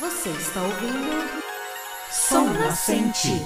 Você está ouvindo Som Nascente.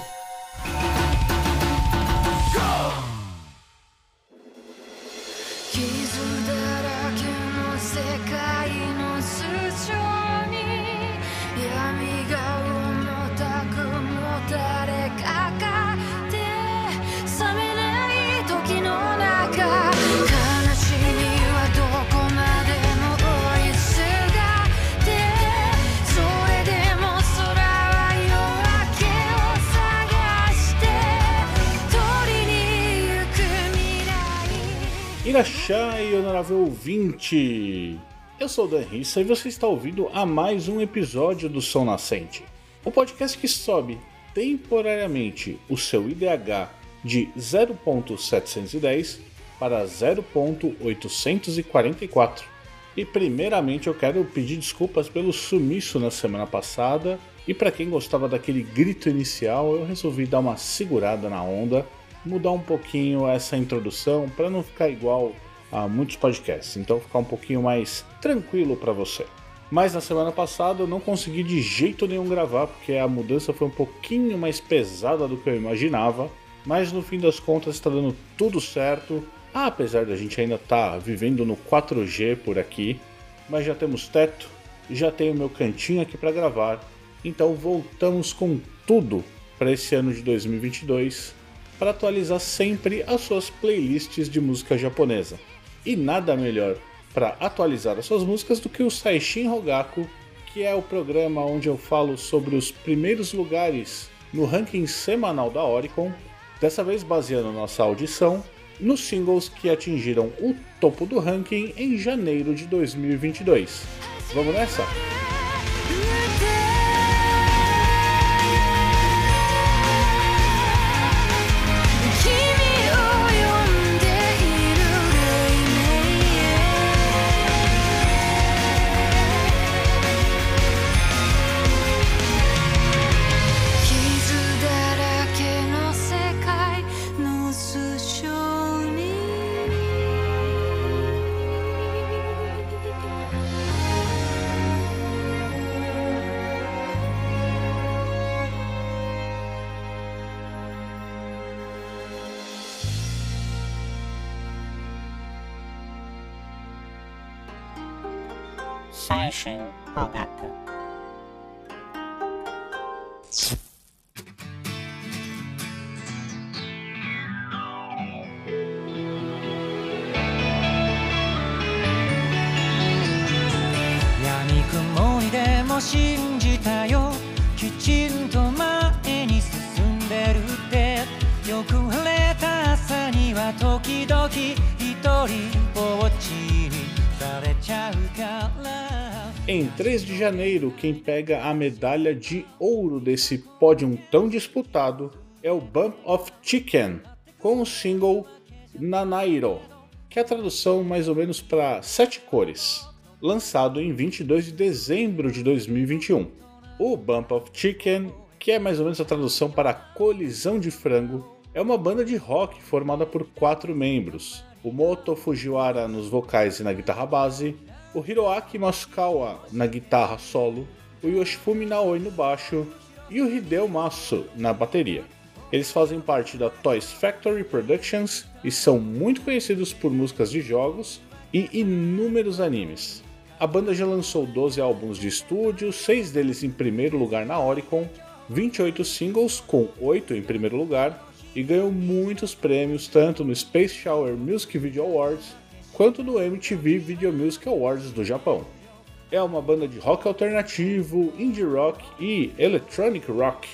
Irachai, honorável ouvinte! Eu sou o Dan Rissa e você está ouvindo a mais um episódio do Som Nascente, o podcast que sobe temporariamente o seu IDH de 0.710 para 0.844. E primeiramente eu quero pedir desculpas pelo sumiço na semana passada e para quem gostava daquele grito inicial, eu resolvi dar uma segurada na onda mudar um pouquinho essa introdução para não ficar igual a muitos podcasts, então ficar um pouquinho mais tranquilo para você. Mas na semana passada eu não consegui de jeito nenhum gravar porque a mudança foi um pouquinho mais pesada do que eu imaginava, mas no fim das contas está dando tudo certo, apesar da gente ainda estar tá vivendo no 4G por aqui, mas já temos teto, já tenho meu cantinho aqui para gravar, então voltamos com tudo para esse ano de 2022 para atualizar sempre as suas playlists de música japonesa. E nada melhor para atualizar as suas músicas do que o Saishin Rogaku, que é o programa onde eu falo sobre os primeiros lugares no ranking semanal da Oricon, dessa vez baseando nossa audição nos singles que atingiram o topo do ranking em janeiro de 2022. Vamos nessa?「三声报 Em 3 de janeiro, quem pega a medalha de ouro desse pódio tão disputado é o Bump of Chicken, com o single Nanairo, que é a tradução mais ou menos para sete cores, lançado em 22 de dezembro de 2021. O Bump of Chicken, que é mais ou menos a tradução para colisão de frango, é uma banda de rock formada por quatro membros: o Moto Fujiwara nos vocais e na guitarra base, o Hiroaki Masukawa na guitarra solo, o Yoshifumi Naoi no baixo e o Hideo Masu na bateria. Eles fazem parte da Toys Factory Productions e são muito conhecidos por músicas de jogos e inúmeros animes. A banda já lançou 12 álbuns de estúdio, 6 deles em primeiro lugar na Oricon, 28 singles com 8 em primeiro lugar e ganhou muitos prêmios tanto no Space Shower Music Video Awards quanto no MTV Video Music Awards do Japão. É uma banda de rock alternativo, indie rock e electronic rock,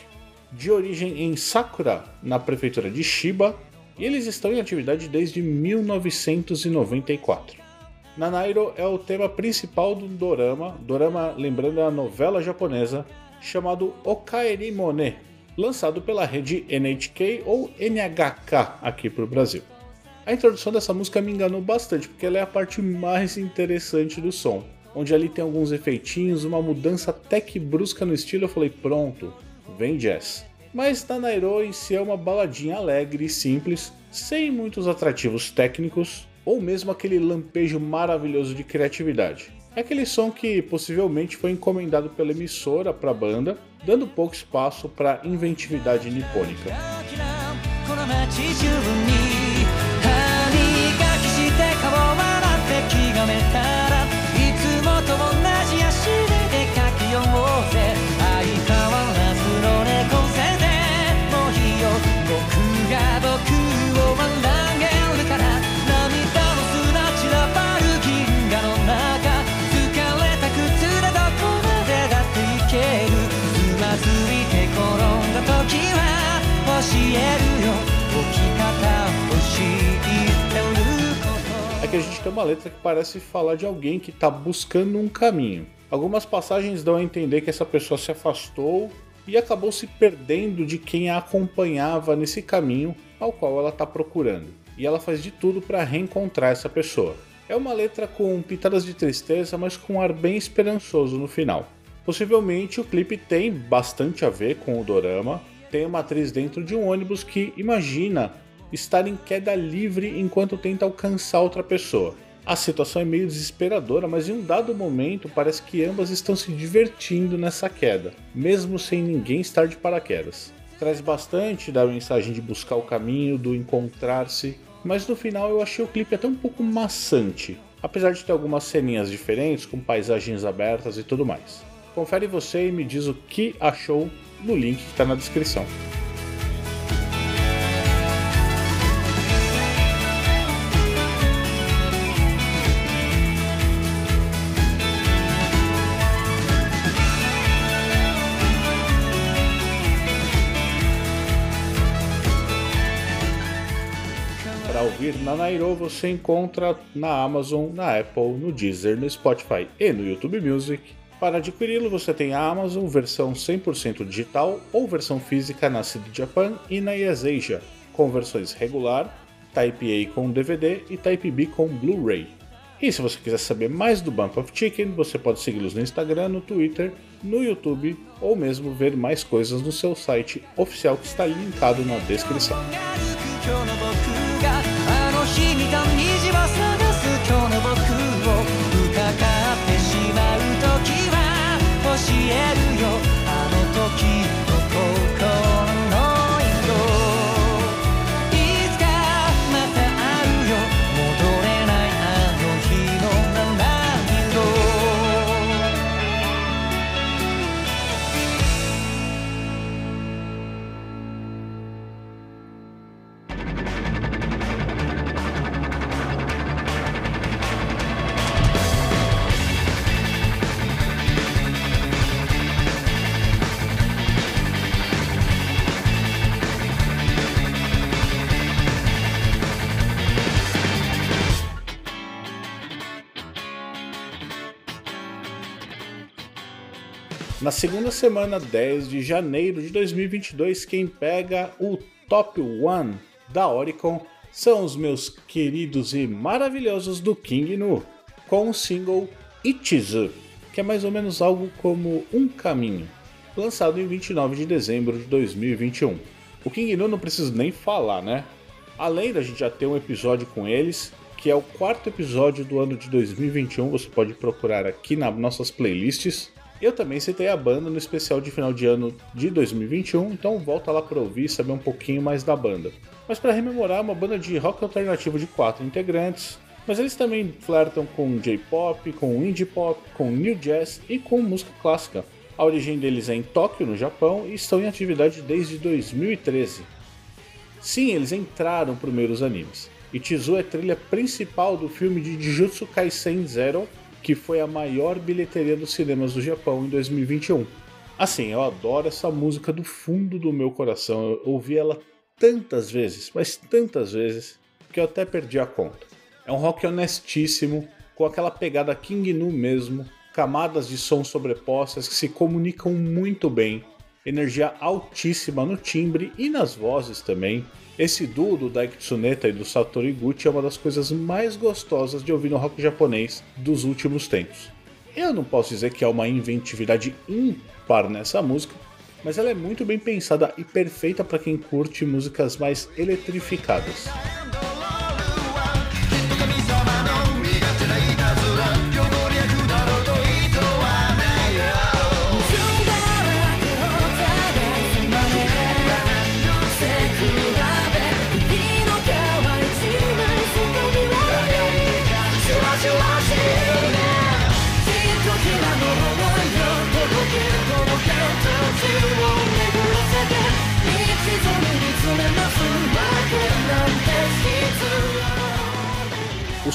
de origem em Sakura, na prefeitura de Shiba, e eles estão em atividade desde 1994. Nanairo é o tema principal do dorama, dorama lembrando a novela japonesa, chamado Okaeri Mone, lançado pela rede NHK ou NHK aqui para o Brasil. A introdução dessa música me enganou bastante, porque ela é a parte mais interessante do som. Onde ali tem alguns efeitinhos, uma mudança até que brusca no estilo, eu falei, pronto, vem jazz. Mas Nanairo em si é uma baladinha alegre e simples, sem muitos atrativos técnicos, ou mesmo aquele lampejo maravilhoso de criatividade. É aquele som que possivelmente foi encomendado pela emissora para a banda, dando pouco espaço para inventividade nipônica. Que a gente tem uma letra que parece falar de alguém que está buscando um caminho. Algumas passagens dão a entender que essa pessoa se afastou e acabou se perdendo de quem a acompanhava nesse caminho ao qual ela está procurando. E ela faz de tudo para reencontrar essa pessoa. É uma letra com pitadas de tristeza, mas com um ar bem esperançoso no final. Possivelmente o clipe tem bastante a ver com o dorama. Tem uma atriz dentro de um ônibus que imagina estar em queda livre enquanto tenta alcançar outra pessoa. A situação é meio desesperadora, mas em um dado momento parece que ambas estão se divertindo nessa queda, mesmo sem ninguém estar de paraquedas. Traz bastante da mensagem de buscar o caminho, do encontrar-se, mas no final eu achei o clipe até um pouco maçante, apesar de ter algumas ceninhas diferentes com paisagens abertas e tudo mais. Confere você e me diz o que achou no link que está na descrição. Ouvir na Nairo você encontra na Amazon, na Apple, no Deezer, no Spotify e no YouTube Music. Para adquiri-lo você tem a Amazon versão 100% digital ou versão física na CD Japan e na Yaseja, com versões regular, Type A com DVD e Type B com Blu-ray. E se você quiser saber mais do Bump of Chicken, você pode segui-los no Instagram, no Twitter, no YouTube ou mesmo ver mais coisas no seu site oficial que está linkado na descrição. えるよ。あの時 Na segunda semana, 10 de janeiro de 2022, quem pega o Top 1 da Oricon são os meus queridos e maravilhosos do King Nu, com o single Ichizu, que é mais ou menos algo como Um Caminho, lançado em 29 de dezembro de 2021. O King Nu não preciso nem falar, né? Além da gente já ter um episódio com eles, que é o quarto episódio do ano de 2021, você pode procurar aqui nas nossas playlists. Eu também citei a banda no especial de final de ano de 2021, então volta lá para ouvir e saber um pouquinho mais da banda. Mas para rememorar, uma banda de rock alternativo de quatro integrantes, mas eles também flertam com J-pop, com indie pop, com new jazz e com música clássica. A origem deles é em Tóquio, no Japão, e estão em atividade desde 2013. Sim, eles entraram primeiro os animes. Ichizu é trilha principal do filme de Jujutsu Kaisen Zero, que foi a maior bilheteria dos cinemas do Japão em 2021. Assim, eu adoro essa música do fundo do meu coração. Eu ouvi ela tantas vezes, mas tantas vezes, que eu até perdi a conta. É um rock honestíssimo, com aquela pegada King Nu mesmo, camadas de som sobrepostas que se comunicam muito bem, energia altíssima no timbre e nas vozes também. Esse duo do Daiki Tsuneta e do Satoru Iguchi é uma das coisas mais gostosas de ouvir no rock japonês dos últimos tempos. Eu não posso dizer que há uma inventividade ímpar nessa música, mas ela é muito bem pensada e perfeita para quem curte músicas mais eletrificadas.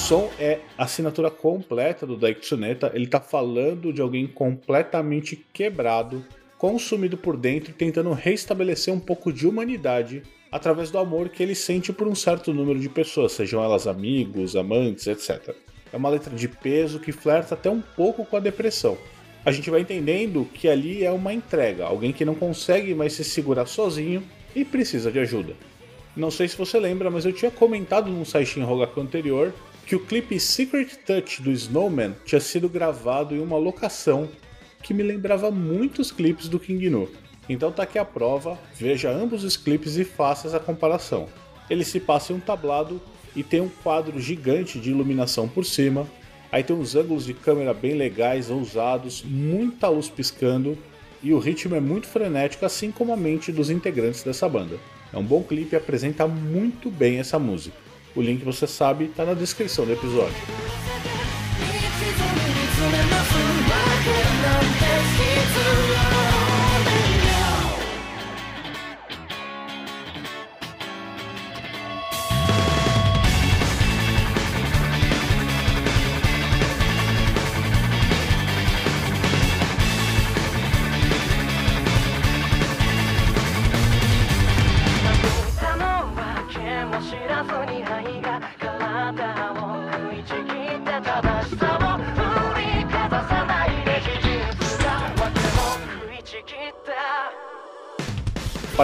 Som é a assinatura completa do Daiki Tsuneta. Ele tá falando de alguém completamente quebrado, consumido por dentro e tentando restabelecer um pouco de humanidade através do amor que ele sente por um certo número de pessoas, sejam elas amigos, amantes, etc. É uma letra de peso que flerta até um pouco com a depressão. A gente vai entendendo que ali é uma entrega, alguém que não consegue mais se segurar sozinho e precisa de ajuda. Não sei se você lembra, mas eu tinha comentado num site em Rogaku anterior que o clipe Secret Touch do Snowman tinha sido gravado em uma locação que me lembrava muitos clipes do King Nu. Então tá aqui a prova, veja ambos os clipes e faça essa comparação. Ele se passa em um tablado e tem um quadro gigante de iluminação por cima. Aí tem uns ângulos de câmera bem legais, ousados, muita luz piscando e o ritmo é muito frenético, assim como a mente dos integrantes dessa banda. É um bom clipe e apresenta muito bem essa música. O link, você sabe, está na descrição do episódio.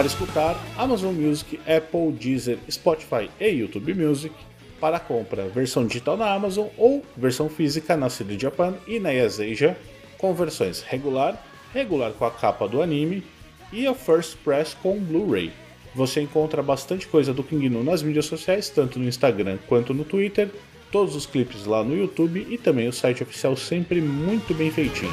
Para escutar, Amazon Music, Apple, Deezer, Spotify e YouTube Music. Para compra, versão digital na Amazon ou versão física na CD Japan e na Yaseja, com versões regular, regular com a capa do anime e a First Press com Blu-ray. Você encontra bastante coisa do King Nu nas mídias sociais, tanto no Instagram quanto no Twitter, todos os clipes lá no YouTube e também o site oficial sempre muito bem feitinho.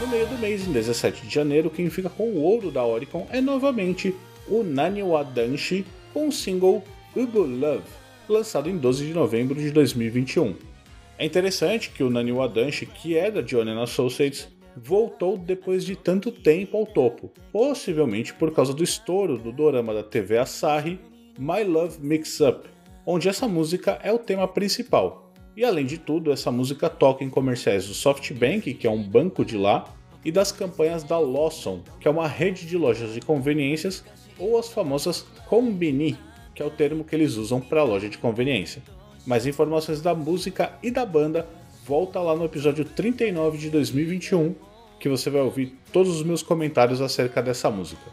No meio do mês, em 17 de janeiro, quem fica com o ouro da Oricon é novamente o Naniwa Danshi com o single Ubu Love, lançado em 12 de novembro de 2021. É interessante que o Naniwa Danshi, que é da Johnny Associates, voltou depois de tanto tempo ao topo, possivelmente por causa do estouro do dorama da TV Asahi My Love Mix Up, onde essa música é o tema principal. E além de tudo, essa música toca em comerciais do SoftBank, que é um banco de lá, e das campanhas da Lawson, que é uma rede de lojas de conveniências, ou as famosas Combini, que é o termo que eles usam para loja de conveniência. Mais informações da música e da banda, volta lá no episódio 39 de 2021, que você vai ouvir todos os meus comentários acerca dessa música.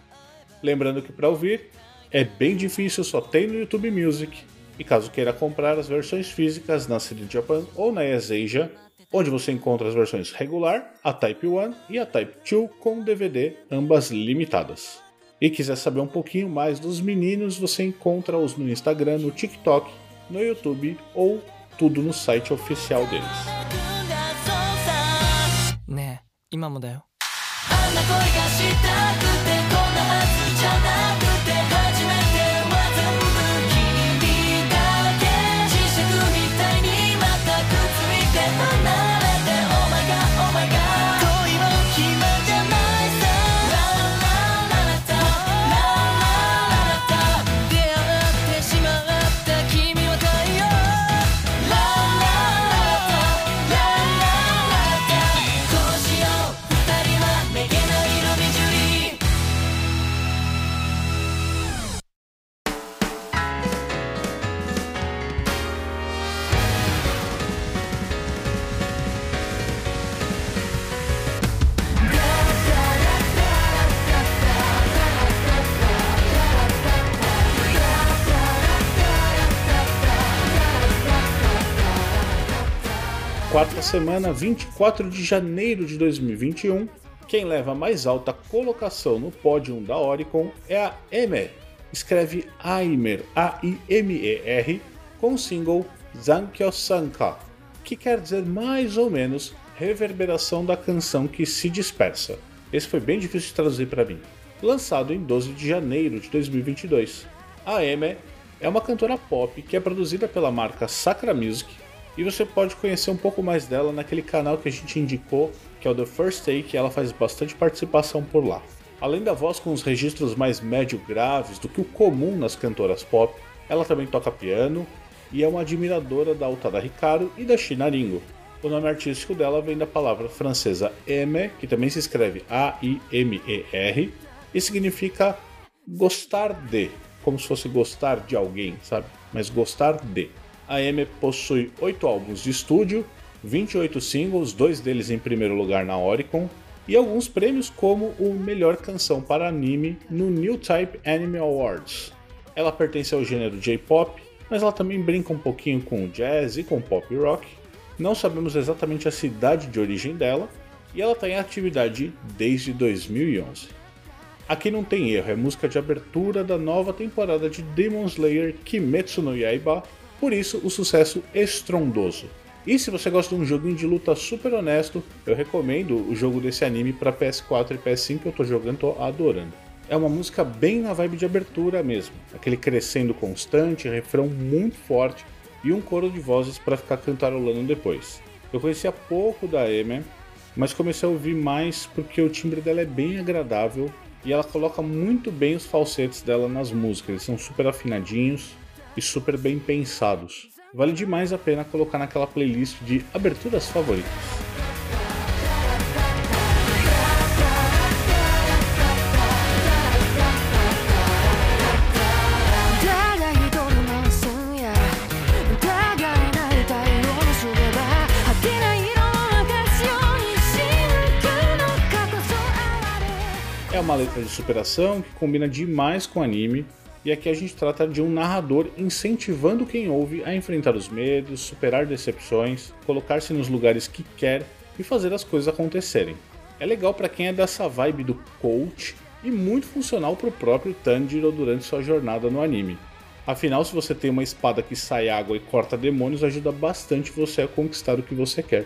Lembrando que para ouvir é bem difícil, só tem no YouTube Music, e caso queira comprar as versões físicas na CD Japan ou na Asia, onde você encontra as versões regular, a Type 1 e a Type 2 com DVD, ambas limitadas. E quiser saber um pouquinho mais dos meninos, você encontra-os no Instagram, no TikTok, no YouTube ou tudo no site oficial deles. ねえ今もだよ Quarta semana, 24 de janeiro de 2021, quem leva a mais alta colocação no pódio da Oricon é a Emer, escreve Aimer, A-I-M-E-R, com o single Zankyo Sanka, que quer dizer mais ou menos reverberação da canção que se dispersa. Esse foi bem difícil de traduzir para mim. Lançado em 12 de janeiro de 2022. A Emer é uma cantora pop que é produzida pela marca Sacra Music e você pode conhecer um pouco mais dela naquele canal que a gente indicou, que é o The First Take, ela faz bastante participação por lá. Além da voz com os registros mais médio graves do que o comum nas cantoras pop, ela também toca piano e é uma admiradora da Utada Hikaru e da China Ringo. O nome artístico dela vem da palavra francesa aimer, que também se escreve A-I-M-E-R, e significa gostar de, como se fosse gostar de alguém, sabe? Mas gostar de. A Amy possui 8 álbuns de estúdio, 28 singles, dois deles em primeiro lugar na Oricon, e alguns prêmios como o Melhor Canção para Anime no New Type Anime Awards. Ela pertence ao gênero J-pop, mas ela também brinca um pouquinho com jazz e com pop rock. Não sabemos exatamente a cidade de origem dela, e ela está em atividade desde 2011. Aqui não tem erro, é música de abertura da nova temporada de Demon Slayer Kimetsu no Yaiba, por isso o sucesso estrondoso. E se você gosta de um joguinho de luta super honesto, eu recomendo o jogo desse anime para PS4 e PS5 que eu tô jogando, tô adorando. É uma música bem na vibe de abertura mesmo, aquele crescendo constante, refrão muito forte e um coro de vozes para ficar cantarolando depois. Eu conhecia pouco da Amy, mas comecei a ouvir mais porque o timbre dela é bem agradável e ela coloca muito bem os falsetes dela nas músicas, eles são super afinadinhos e super bem pensados. Vale demais a pena colocar naquela playlist de aberturas favoritas. É uma letra de superação que combina demais com anime, e aqui a gente trata de um narrador incentivando quem ouve a enfrentar os medos, superar decepções, colocar-se nos lugares que quer e fazer as coisas acontecerem. É legal para quem é dessa vibe do coach e muito funcional para o próprio Tanjiro durante sua jornada no anime. Afinal, se você tem uma espada que sai água e corta demônios, ajuda bastante você a conquistar o que você quer.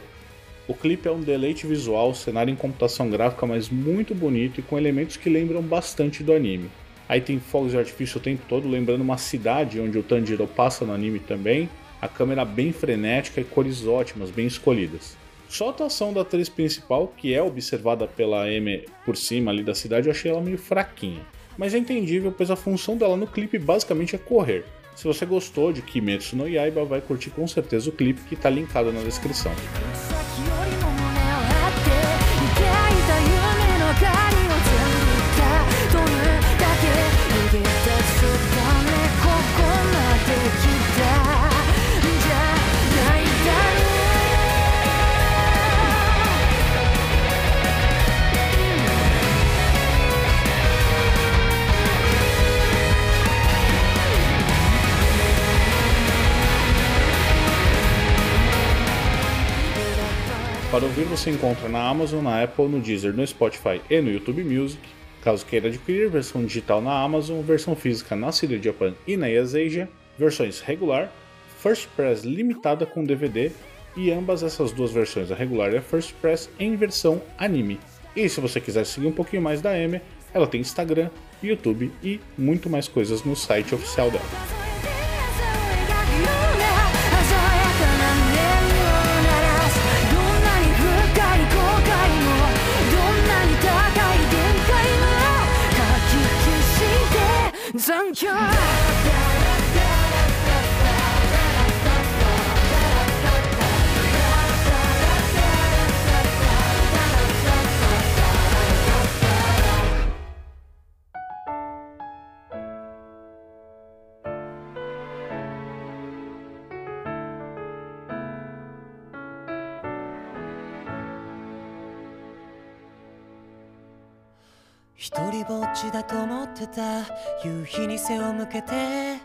O clipe é um deleite visual, cenário em computação gráfica, mas muito bonito e com elementos que lembram bastante do anime. Aí tem fogos de artifício o tempo todo, lembrando uma cidade onde o Tanjiro passa no anime também. A câmera bem frenética e cores ótimas, bem escolhidas. Só a atuação da atriz principal, que é observada pela M por cima ali da cidade, eu achei ela meio fraquinha. Mas é entendível, pois a função dela no clipe basicamente é correr. Se você gostou de Kimetsu no Yaiba, vai curtir com certeza o clipe que está linkado na descrição. Para ouvir você encontra na Amazon, na Apple, no Deezer, no Spotify e no YouTube Music. Caso queira adquirir versão digital na Amazon, versão física na CD Japan e na Yaseja, versões regular, First Press limitada com DVD e ambas essas duas versões, a regular e a First Press, em versão anime. E se você quiser seguir um pouquinho mais da Amy, ela tem Instagram, YouTube e muito mais coisas no site oficial dela. 伤口。人ぼっちだと思ってた夕日に背を向けて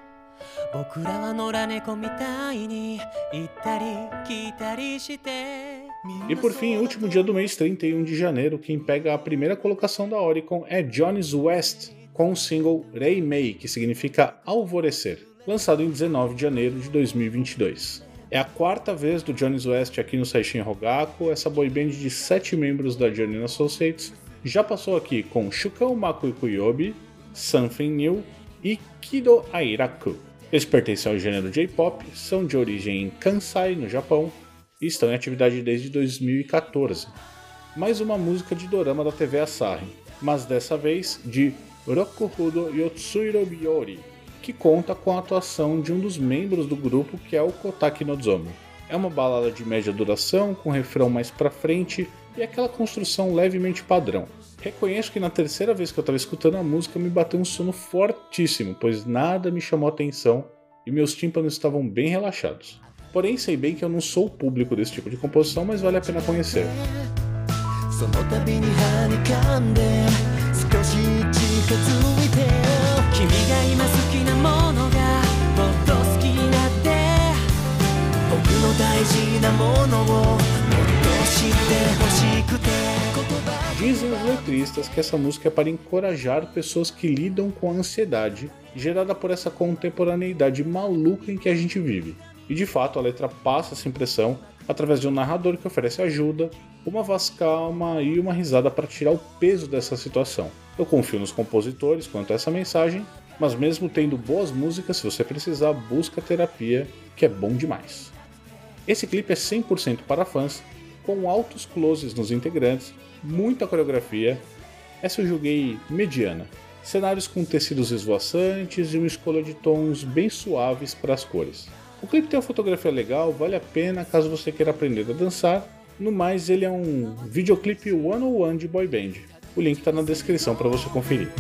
僕らは野良猫みたいに行ったり来たりして E por fim, último dia do mês, 31 de janeiro, quem pega a primeira colocação da Oricon é Johnny's West, com o single Rei Mei, que significa alvorecer, lançado em 19 de janeiro de 2022. É a quarta vez do Johnny's West aqui no Saishin Rogaku, essa boyband de sete membros da Johnny Associates já passou aqui com Shukao Maku Kuyobi, Something New e Kido Airaku. Eles pertencem ao gênero J-pop, são de origem em Kansai, no Japão, e estão em atividade desde 2014. Mais uma música de dorama da TV Asahi, mas dessa vez de Rokuhudo Yotsuiro Biori, que conta com a atuação de um dos membros do grupo que é o Kotaki Nozomi. É uma balada de média duração, com refrão mais pra frente e aquela construção levemente padrão. Reconheço que na terceira vez que eu estava escutando a música me bateu um sono fortíssimo, pois nada me chamou atenção e meus tímpanos estavam bem relaxados. Porém, sei bem que eu não sou o público desse tipo de composição, mas vale a pena conhecer. そ Dizem os letristas que essa música é para encorajar pessoas que lidam com a ansiedade gerada por essa contemporaneidade maluca em que a gente vive. E de fato, a letra passa essa impressão através de um narrador que oferece ajuda, uma voz calma e uma risada para tirar o peso dessa situação. Eu confio nos compositores quanto a essa mensagem, mas mesmo tendo boas músicas, se você precisar, busca terapia, que é bom demais. Esse clipe é 100% para fãs com altos closes nos integrantes, muita coreografia. Essa eu julguei mediana. Cenários com tecidos esvoaçantes e uma escolha de tons bem suaves para as cores. O clipe tem uma fotografia legal, vale a pena caso você queira aprender a dançar. No mais, ele é um videoclipe one-on-one de boy band. O link está na descrição para você conferir.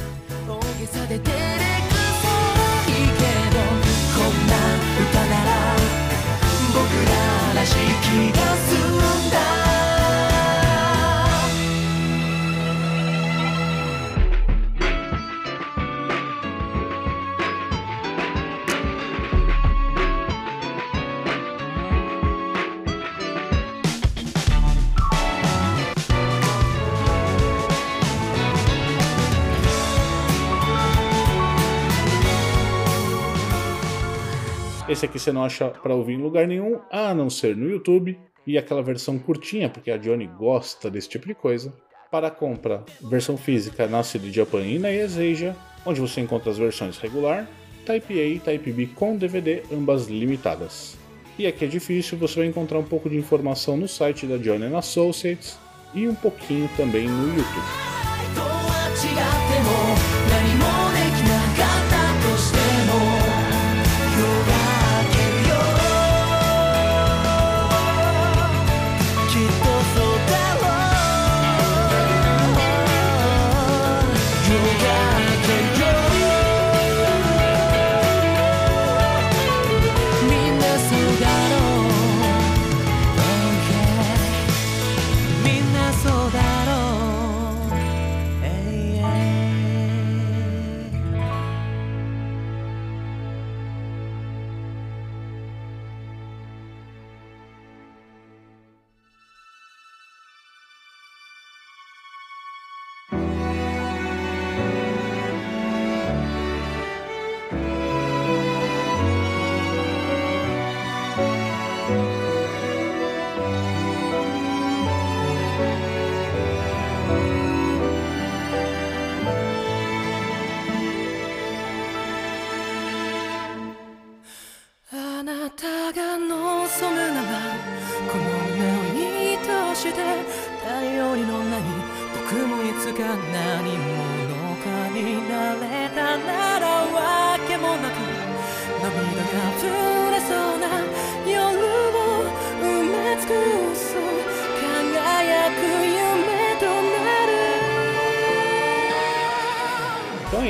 Esse aqui você não acha para ouvir em lugar nenhum, a não ser no YouTube. E aquela versão curtinha, porque a Johnny gosta desse tipo de coisa. Para compra, versão física na CD Japan e na Ezeja, onde você encontra as versões regular, Type A e Type B com DVD, ambas limitadas. E aqui é difícil, você vai encontrar um pouco de informação no site da Johnny Associates e um pouquinho também no YouTube.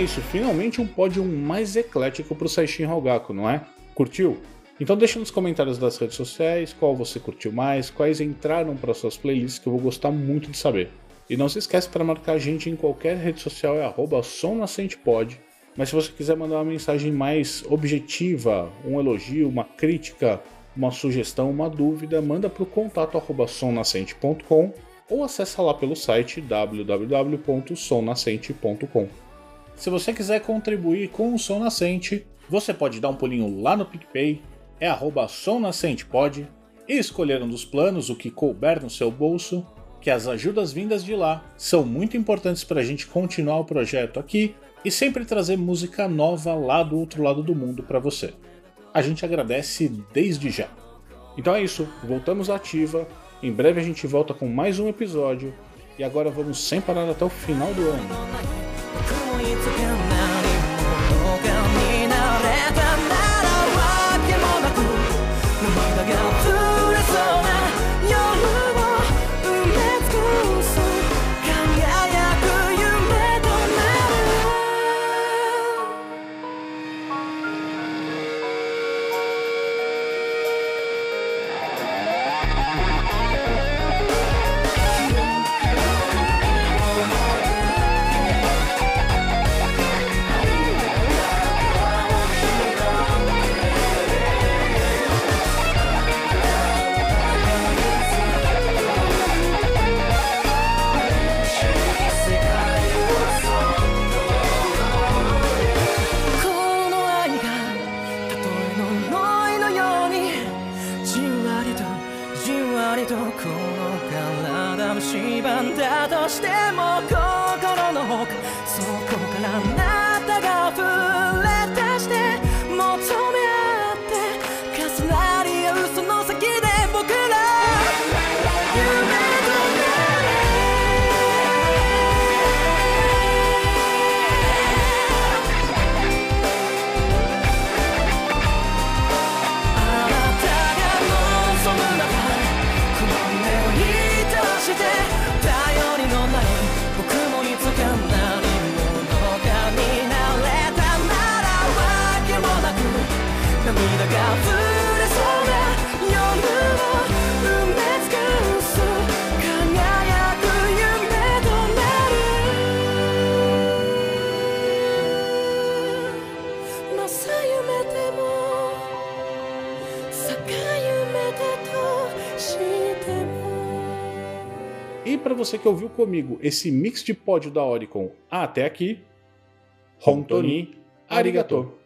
Isso, finalmente um pódio mais eclético para o Saishin Rogaku, não é? Curtiu? Então deixa nos comentários das redes sociais qual você curtiu mais, quais entraram para suas playlists que eu vou gostar muito de saber. E não se esquece para marcar a gente em qualquer rede social é somnascentepod. Mas se você quiser mandar uma mensagem mais objetiva, um elogio, uma crítica, uma sugestão, uma dúvida, manda para o contato somnascente.com ou acessa lá pelo site www.somnascente.com. Se você quiser contribuir com o Som Nascente, você pode dar um pulinho lá no PicPay, é arroba somnascentepod, e escolher um dos planos, o que couber no seu bolso, que as ajudas vindas de lá são muito importantes para a gente continuar o projeto aqui e sempre trazer música nova lá do outro lado do mundo para você. A gente agradece desde já. Então é isso, voltamos à ativa. Em breve a gente volta com mais um episódio e agora vamos sem parar até o final do ano. E para você que ouviu comigo esse mix de pódio da Oricon até aqui, Hontoni Arigato. Thank